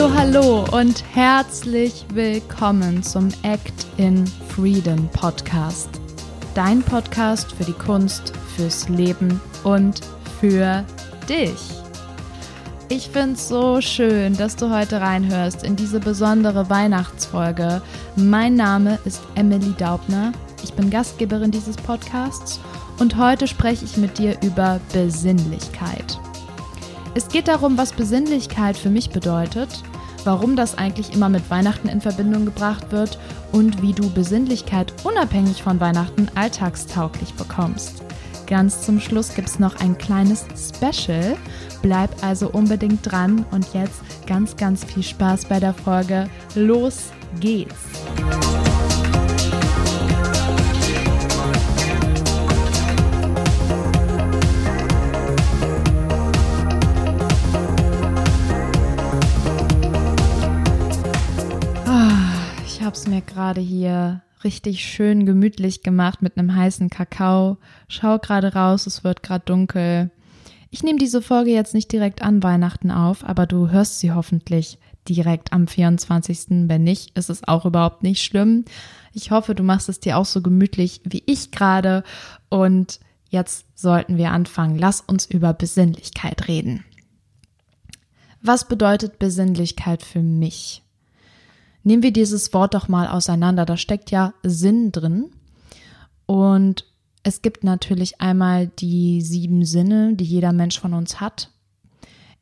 Hallo, hallo und herzlich willkommen zum Act in Freedom Podcast. Dein Podcast für die Kunst, fürs Leben und für dich. Ich finde es so schön, dass du heute reinhörst in diese besondere Weihnachtsfolge. Mein Name ist Emily Daubner. Ich bin Gastgeberin dieses Podcasts und heute spreche ich mit dir über Besinnlichkeit. Es geht darum, was Besinnlichkeit für mich bedeutet, warum das eigentlich immer mit Weihnachten in Verbindung gebracht wird und wie du Besinnlichkeit unabhängig von Weihnachten alltagstauglich bekommst. Ganz zum Schluss gibt es noch ein kleines Special. Bleib also unbedingt dran und jetzt ganz, ganz viel Spaß bei der Folge. Los geht's! Gerade hier richtig schön gemütlich gemacht mit einem heißen Kakao. Schau gerade raus, es wird gerade dunkel. Ich nehme diese Folge jetzt nicht direkt an Weihnachten auf, aber du hörst sie hoffentlich direkt am 24. Wenn nicht, ist es auch überhaupt nicht schlimm. Ich hoffe, du machst es dir auch so gemütlich wie ich gerade. Und jetzt sollten wir anfangen. Lass uns über Besinnlichkeit reden. Was bedeutet Besinnlichkeit für mich? Nehmen wir dieses Wort doch mal auseinander. Da steckt ja Sinn drin. Und es gibt natürlich einmal die sieben Sinne, die jeder Mensch von uns hat.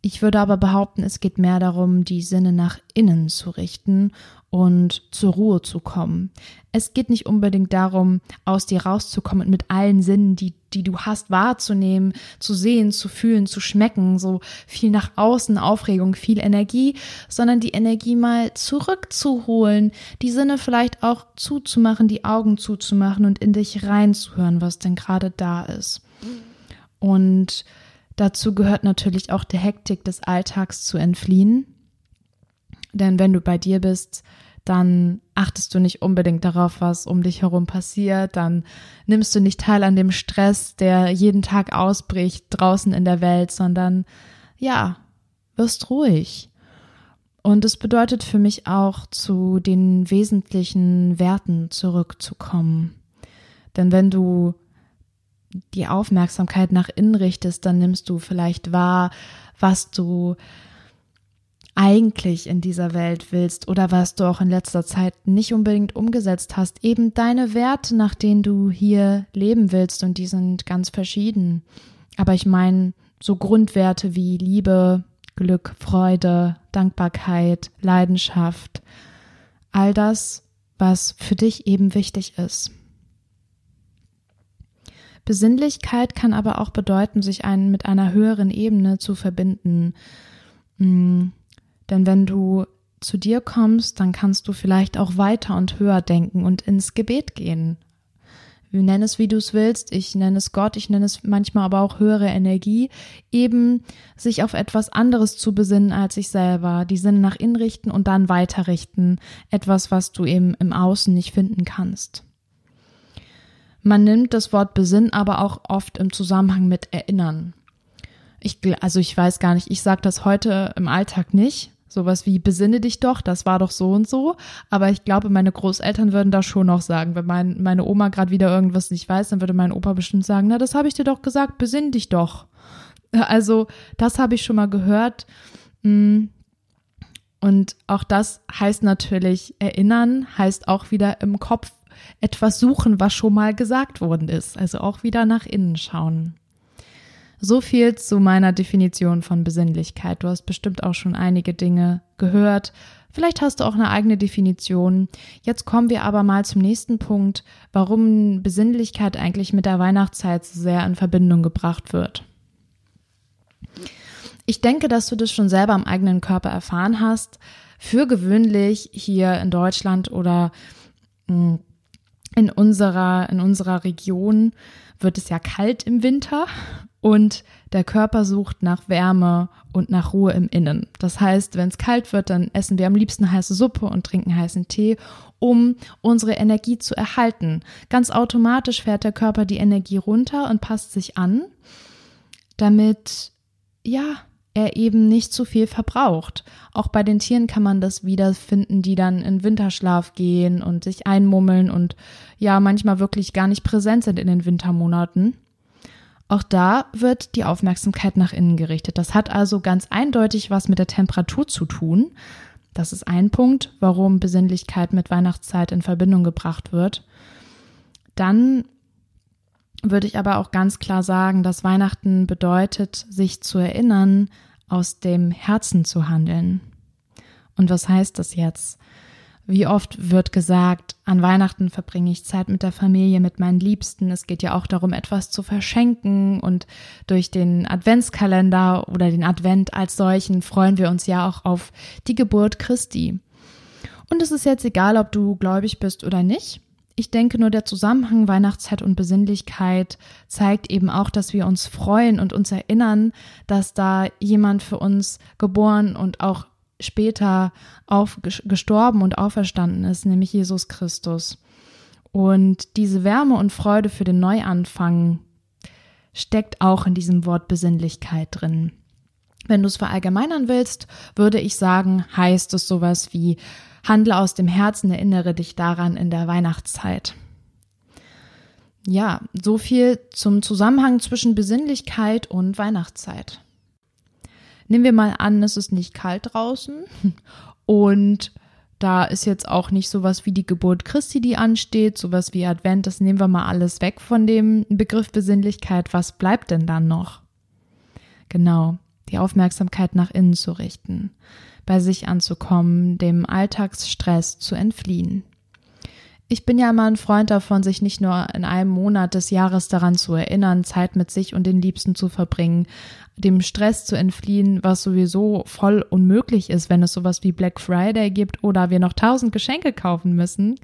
Ich würde aber behaupten, es geht mehr darum, die Sinne nach innen zu richten und zur Ruhe zu kommen. Es geht nicht unbedingt darum, aus dir rauszukommen und mit allen Sinnen, die, die du hast, wahrzunehmen, zu sehen, zu fühlen, zu schmecken, so viel nach außen, Aufregung, viel Energie, sondern die Energie mal zurückzuholen, die Sinne vielleicht auch zuzumachen, die Augen zuzumachen und in dich reinzuhören, was denn gerade da ist. Und dazu gehört natürlich auch der Hektik des Alltags zu entfliehen denn wenn du bei dir bist, dann achtest du nicht unbedingt darauf, was um dich herum passiert, dann nimmst du nicht teil an dem Stress, der jeden Tag ausbricht draußen in der Welt, sondern ja, wirst ruhig. Und es bedeutet für mich auch, zu den wesentlichen Werten zurückzukommen. Denn wenn du die Aufmerksamkeit nach innen richtest, dann nimmst du vielleicht wahr, was du eigentlich in dieser Welt willst oder was du auch in letzter Zeit nicht unbedingt umgesetzt hast. Eben deine Werte, nach denen du hier leben willst und die sind ganz verschieden. Aber ich meine so Grundwerte wie Liebe, Glück, Freude, Dankbarkeit, Leidenschaft, all das, was für dich eben wichtig ist. Besinnlichkeit kann aber auch bedeuten, sich einen mit einer höheren Ebene zu verbinden. Hm, denn wenn du zu dir kommst, dann kannst du vielleicht auch weiter und höher denken und ins Gebet gehen. Nenn es, wie du es willst. Ich nenne es Gott, ich nenne es manchmal aber auch höhere Energie. Eben sich auf etwas anderes zu besinnen als sich selber. Die Sinne nach innen richten und dann weiterrichten. Etwas, was du eben im Außen nicht finden kannst. Man nimmt das Wort Besinn aber auch oft im Zusammenhang mit Erinnern. Ich, also ich weiß gar nicht, ich sage das heute im Alltag nicht, Sowas wie besinne dich doch, das war doch so und so. Aber ich glaube, meine Großeltern würden da schon noch sagen, wenn mein, meine Oma gerade wieder irgendwas nicht weiß, dann würde mein Opa bestimmt sagen, na, das habe ich dir doch gesagt, besinn dich doch. Also, das habe ich schon mal gehört. Mm. Und auch das heißt natürlich erinnern, heißt auch wieder im Kopf etwas suchen, was schon mal gesagt worden ist. Also auch wieder nach innen schauen. So viel zu meiner Definition von Besinnlichkeit. Du hast bestimmt auch schon einige Dinge gehört. Vielleicht hast du auch eine eigene Definition. Jetzt kommen wir aber mal zum nächsten Punkt, warum Besinnlichkeit eigentlich mit der Weihnachtszeit so sehr in Verbindung gebracht wird. Ich denke, dass du das schon selber am eigenen Körper erfahren hast. Für gewöhnlich hier in Deutschland oder hm, in unserer, in unserer Region wird es ja kalt im Winter und der Körper sucht nach Wärme und nach Ruhe im Innen. Das heißt, wenn es kalt wird, dann essen wir am liebsten heiße Suppe und trinken heißen Tee, um unsere Energie zu erhalten. Ganz automatisch fährt der Körper die Energie runter und passt sich an, damit ja, er eben nicht zu viel verbraucht. Auch bei den Tieren kann man das wiederfinden, die dann in Winterschlaf gehen und sich einmummeln und ja manchmal wirklich gar nicht präsent sind in den Wintermonaten. Auch da wird die Aufmerksamkeit nach innen gerichtet. Das hat also ganz eindeutig was mit der Temperatur zu tun. Das ist ein Punkt, warum Besinnlichkeit mit Weihnachtszeit in Verbindung gebracht wird. Dann würde ich aber auch ganz klar sagen, dass Weihnachten bedeutet, sich zu erinnern, aus dem Herzen zu handeln. Und was heißt das jetzt? Wie oft wird gesagt, an Weihnachten verbringe ich Zeit mit der Familie, mit meinen Liebsten. Es geht ja auch darum, etwas zu verschenken. Und durch den Adventskalender oder den Advent als solchen freuen wir uns ja auch auf die Geburt Christi. Und es ist jetzt egal, ob du gläubig bist oder nicht. Ich denke nur, der Zusammenhang Weihnachtszeit und Besinnlichkeit zeigt eben auch, dass wir uns freuen und uns erinnern, dass da jemand für uns geboren und auch später auf, gestorben und auferstanden ist, nämlich Jesus Christus. Und diese Wärme und Freude für den Neuanfang steckt auch in diesem Wort Besinnlichkeit drin. Wenn du es verallgemeinern willst, würde ich sagen, heißt es sowas wie Handle aus dem Herzen, erinnere dich daran in der Weihnachtszeit. Ja, so viel zum Zusammenhang zwischen Besinnlichkeit und Weihnachtszeit. Nehmen wir mal an, es ist nicht kalt draußen und da ist jetzt auch nicht sowas wie die Geburt Christi, die ansteht, sowas wie Advent, das nehmen wir mal alles weg von dem Begriff Besinnlichkeit. Was bleibt denn dann noch? Genau, die Aufmerksamkeit nach innen zu richten, bei sich anzukommen, dem Alltagsstress zu entfliehen. Ich bin ja immer ein Freund davon, sich nicht nur in einem Monat des Jahres daran zu erinnern, Zeit mit sich und den Liebsten zu verbringen, dem Stress zu entfliehen, was sowieso voll unmöglich ist, wenn es sowas wie Black Friday gibt oder wir noch tausend Geschenke kaufen müssen,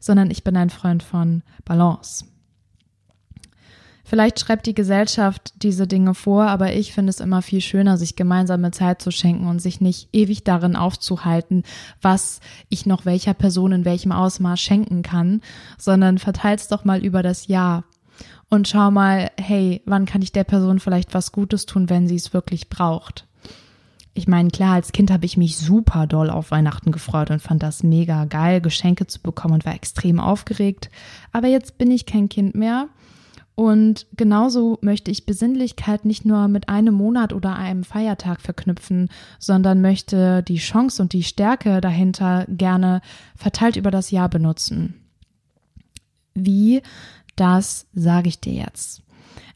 sondern ich bin ein Freund von Balance. Vielleicht schreibt die Gesellschaft diese Dinge vor, aber ich finde es immer viel schöner, sich gemeinsame Zeit zu schenken und sich nicht ewig darin aufzuhalten, was ich noch welcher Person in welchem Ausmaß schenken kann, sondern verteilt's doch mal über das Jahr und schau mal, hey, wann kann ich der Person vielleicht was Gutes tun, wenn sie es wirklich braucht. Ich meine, klar, als Kind habe ich mich super doll auf Weihnachten gefreut und fand das mega geil, Geschenke zu bekommen und war extrem aufgeregt. Aber jetzt bin ich kein Kind mehr und genauso möchte ich Besinnlichkeit nicht nur mit einem Monat oder einem Feiertag verknüpfen, sondern möchte die Chance und die Stärke dahinter gerne verteilt über das Jahr benutzen. Wie, das sage ich dir jetzt.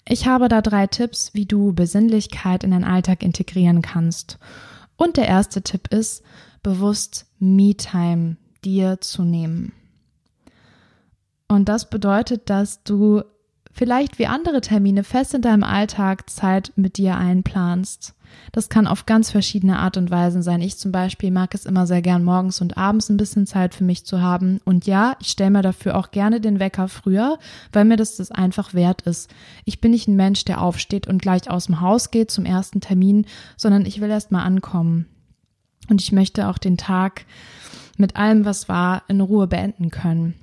Ich habe da drei Tipps, wie du Besinnlichkeit in deinen Alltag integrieren kannst. Und der erste Tipp ist, bewusst Me-Time dir zu nehmen. Und das bedeutet, dass du vielleicht wie andere Termine fest in deinem Alltag Zeit mit dir einplanst. Das kann auf ganz verschiedene Art und Weisen sein. Ich zum Beispiel mag es immer sehr gern, morgens und abends ein bisschen Zeit für mich zu haben. Und ja, ich stelle mir dafür auch gerne den Wecker früher, weil mir das das einfach wert ist. Ich bin nicht ein Mensch, der aufsteht und gleich aus dem Haus geht zum ersten Termin, sondern ich will erst mal ankommen. Und ich möchte auch den Tag mit allem, was war, in Ruhe beenden können.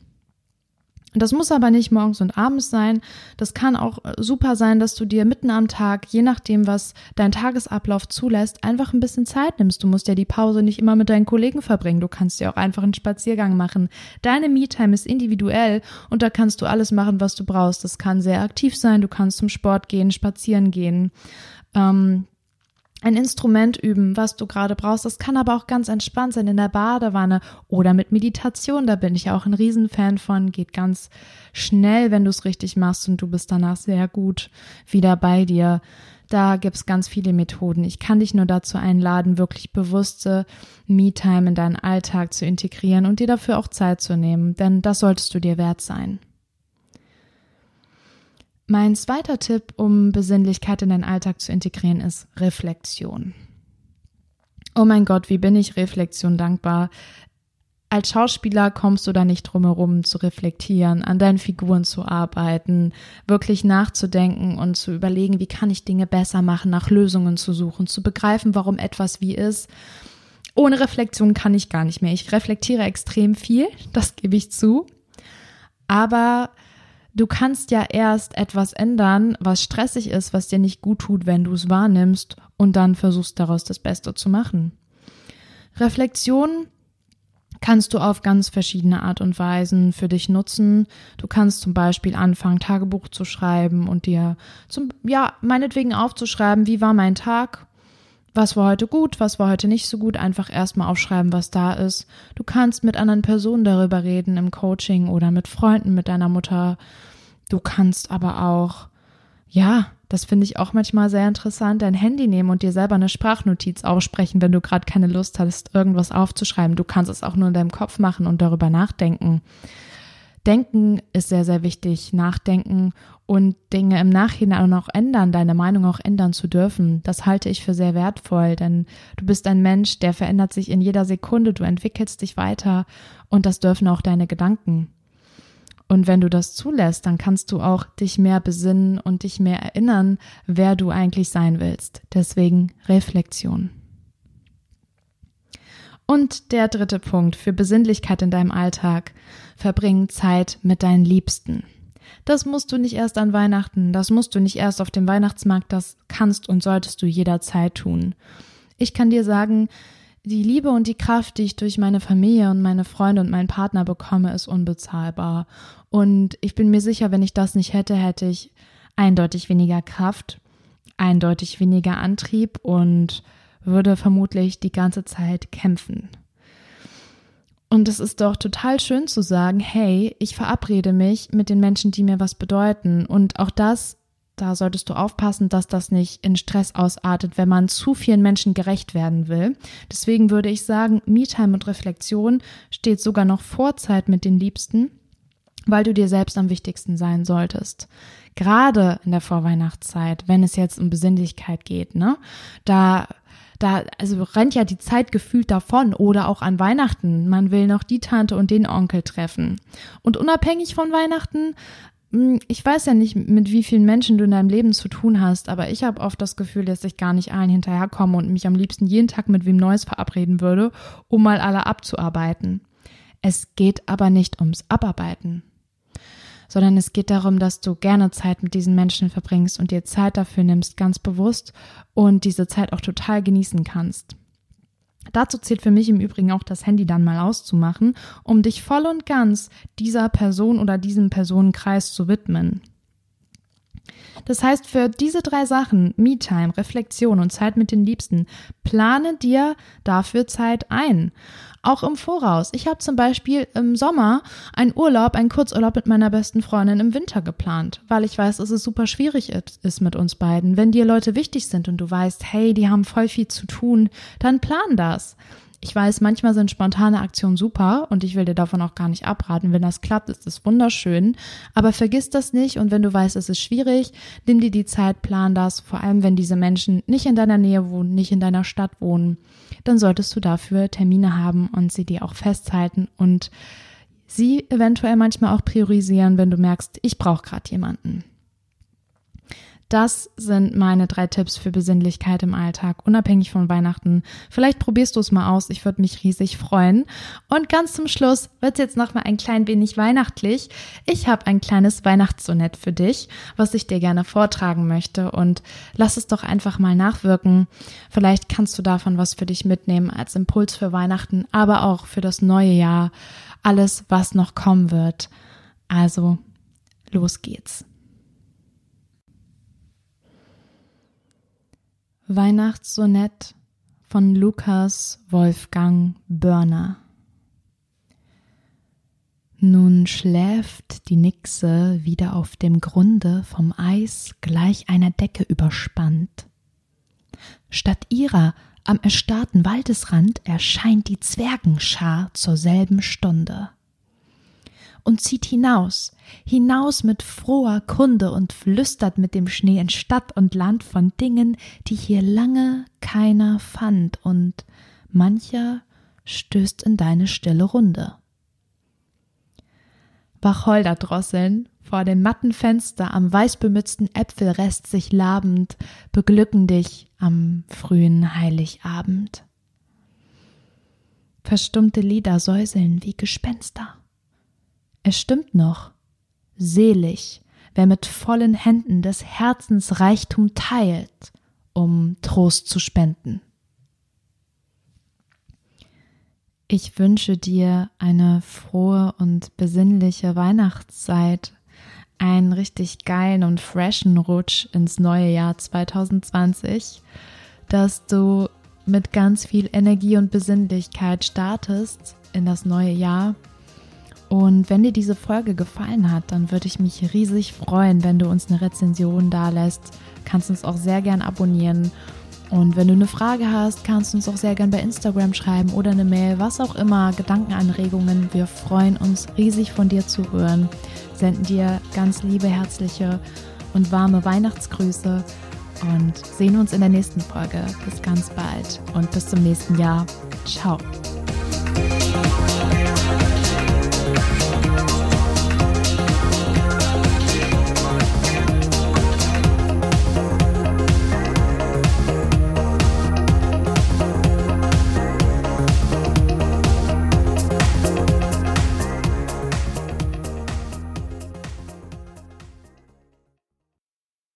Das muss aber nicht morgens und abends sein. Das kann auch äh, super sein, dass du dir mitten am Tag, je nachdem, was dein Tagesablauf zulässt, einfach ein bisschen Zeit nimmst. Du musst ja die Pause nicht immer mit deinen Kollegen verbringen. Du kannst ja auch einfach einen Spaziergang machen. Deine Me-Time ist individuell und da kannst du alles machen, was du brauchst. Das kann sehr aktiv sein. Du kannst zum Sport gehen, spazieren gehen. Ähm, ein Instrument üben, was du gerade brauchst. Das kann aber auch ganz entspannt sein in der Badewanne oder mit Meditation. Da bin ich auch ein Riesenfan von. Geht ganz schnell, wenn du es richtig machst und du bist danach sehr gut wieder bei dir. Da gibt's ganz viele Methoden. Ich kann dich nur dazu einladen, wirklich bewusste Me-Time in deinen Alltag zu integrieren und dir dafür auch Zeit zu nehmen, denn das solltest du dir wert sein. Mein zweiter Tipp, um Besinnlichkeit in deinen Alltag zu integrieren, ist Reflexion. Oh mein Gott, wie bin ich Reflexion dankbar. Als Schauspieler kommst du da nicht drum herum zu reflektieren, an deinen Figuren zu arbeiten, wirklich nachzudenken und zu überlegen, wie kann ich Dinge besser machen, nach Lösungen zu suchen, zu begreifen, warum etwas wie ist. Ohne Reflexion kann ich gar nicht mehr. Ich reflektiere extrem viel, das gebe ich zu. Aber Du kannst ja erst etwas ändern, was stressig ist, was dir nicht gut tut, wenn du es wahrnimmst und dann versuchst daraus das Beste zu machen. Reflexion kannst du auf ganz verschiedene Art und Weisen für dich nutzen. Du kannst zum Beispiel anfangen, Tagebuch zu schreiben und dir zum, ja, meinetwegen aufzuschreiben, wie war mein Tag? Was war heute gut, was war heute nicht so gut, einfach erstmal aufschreiben, was da ist. Du kannst mit anderen Personen darüber reden im Coaching oder mit Freunden, mit deiner Mutter. Du kannst aber auch, ja, das finde ich auch manchmal sehr interessant, dein Handy nehmen und dir selber eine Sprachnotiz aussprechen, wenn du gerade keine Lust hast, irgendwas aufzuschreiben. Du kannst es auch nur in deinem Kopf machen und darüber nachdenken. Denken ist sehr, sehr wichtig. Nachdenken und Dinge im Nachhinein auch ändern, deine Meinung auch ändern zu dürfen. Das halte ich für sehr wertvoll, denn du bist ein Mensch, der verändert sich in jeder Sekunde. Du entwickelst dich weiter und das dürfen auch deine Gedanken. Und wenn du das zulässt, dann kannst du auch dich mehr besinnen und dich mehr erinnern, wer du eigentlich sein willst. Deswegen Reflexion. Und der dritte Punkt für Besinnlichkeit in deinem Alltag. Verbring Zeit mit deinen Liebsten. Das musst du nicht erst an Weihnachten, das musst du nicht erst auf dem Weihnachtsmarkt, das kannst und solltest du jederzeit tun. Ich kann dir sagen, die Liebe und die Kraft, die ich durch meine Familie und meine Freunde und meinen Partner bekomme, ist unbezahlbar. Und ich bin mir sicher, wenn ich das nicht hätte, hätte ich eindeutig weniger Kraft, eindeutig weniger Antrieb und würde vermutlich die ganze Zeit kämpfen. Und es ist doch total schön zu sagen, hey, ich verabrede mich mit den Menschen, die mir was bedeuten. Und auch das da solltest du aufpassen, dass das nicht in Stress ausartet, wenn man zu vielen Menschen gerecht werden will. Deswegen würde ich sagen, Me-Time und Reflexion steht sogar noch vor Zeit mit den Liebsten, weil du dir selbst am wichtigsten sein solltest. Gerade in der Vorweihnachtszeit, wenn es jetzt um Besinnlichkeit geht, ne, da da, also rennt ja die Zeit gefühlt davon oder auch an Weihnachten. Man will noch die Tante und den Onkel treffen. Und unabhängig von Weihnachten hm, ich weiß ja nicht, mit wie vielen Menschen du in deinem Leben zu tun hast, aber ich habe oft das Gefühl, dass ich gar nicht allen hinterherkomme und mich am liebsten jeden Tag mit wem Neues verabreden würde, um mal alle abzuarbeiten. Es geht aber nicht ums Abarbeiten, sondern es geht darum, dass du gerne Zeit mit diesen Menschen verbringst und dir Zeit dafür nimmst, ganz bewusst und diese Zeit auch total genießen kannst. Dazu zählt für mich im Übrigen auch das Handy dann mal auszumachen, um dich voll und ganz dieser Person oder diesem Personenkreis zu widmen. Das heißt, für diese drei Sachen, Me-Time, Reflexion und Zeit mit den Liebsten, plane dir dafür Zeit ein. Auch im Voraus. Ich habe zum Beispiel im Sommer einen Urlaub, einen Kurzurlaub mit meiner besten Freundin im Winter geplant, weil ich weiß, dass es super schwierig ist mit uns beiden. Wenn dir Leute wichtig sind und du weißt, hey, die haben voll viel zu tun, dann plan das. Ich weiß, manchmal sind spontane Aktionen super und ich will dir davon auch gar nicht abraten. Wenn das klappt, ist es wunderschön. Aber vergiss das nicht und wenn du weißt, es ist schwierig, nimm dir die Zeit, plan das. Vor allem, wenn diese Menschen nicht in deiner Nähe wohnen, nicht in deiner Stadt wohnen, dann solltest du dafür Termine haben und sie dir auch festhalten und sie eventuell manchmal auch priorisieren, wenn du merkst, ich brauche gerade jemanden. Das sind meine drei Tipps für Besinnlichkeit im Alltag, unabhängig von Weihnachten. Vielleicht probierst du es mal aus, ich würde mich riesig freuen. Und ganz zum Schluss wird es jetzt noch mal ein klein wenig weihnachtlich. Ich habe ein kleines Weihnachtssonett für dich, was ich dir gerne vortragen möchte und lass es doch einfach mal nachwirken. Vielleicht kannst du davon was für dich mitnehmen als Impuls für Weihnachten, aber auch für das neue Jahr, alles, was noch kommen wird. Also, los geht's. Weihnachtssonett von Lukas Wolfgang Börner. Nun schläft die Nixe wieder auf dem Grunde vom Eis gleich einer Decke überspannt. Statt ihrer am erstarrten Waldesrand erscheint die Zwergenschar zur selben Stunde und zieht hinaus, hinaus mit froher Kunde und flüstert mit dem Schnee in Stadt und Land von Dingen, die hier lange keiner fand, und mancher stößt in deine stille Runde. Wacholderdrosseln vor dem matten Fenster am weißbemützten Äpfelrest sich labend beglücken dich am frühen Heiligabend. Verstummte Lieder säuseln wie Gespenster. Es stimmt noch. Selig, wer mit vollen Händen des Herzens Reichtum teilt, um Trost zu spenden. Ich wünsche dir eine frohe und besinnliche Weihnachtszeit, einen richtig geilen und freshen Rutsch ins neue Jahr 2020, dass du mit ganz viel Energie und Besinnlichkeit startest in das neue Jahr. Und wenn dir diese Folge gefallen hat, dann würde ich mich riesig freuen, wenn du uns eine Rezension da lässt. Kannst uns auch sehr gern abonnieren und wenn du eine Frage hast, kannst du uns auch sehr gern bei Instagram schreiben oder eine Mail, was auch immer, Gedankenanregungen. Wir freuen uns riesig von dir zu hören, senden dir ganz liebe, herzliche und warme Weihnachtsgrüße und sehen uns in der nächsten Folge. Bis ganz bald und bis zum nächsten Jahr. Ciao.